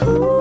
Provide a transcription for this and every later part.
Do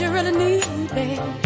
you really need me.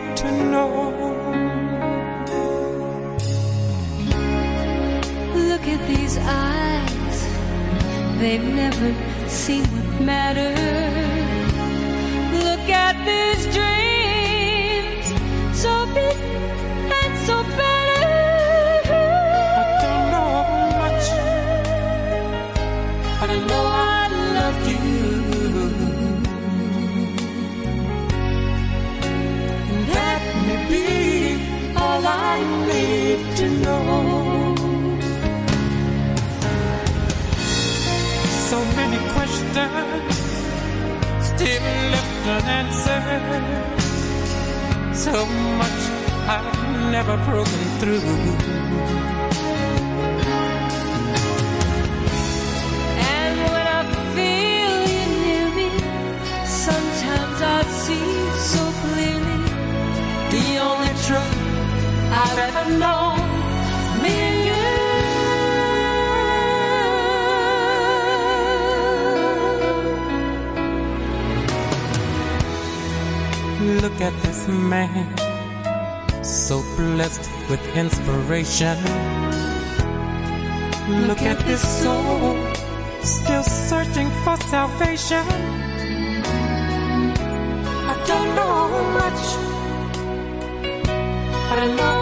they've never seen what matters. Questions still left unanswered. So much I've never broken through. And when I feel you near me, sometimes I see so clearly the only truth I've ever known. Look at this man, so blessed with inspiration. Look at this soul, still searching for salvation. I don't know much, I know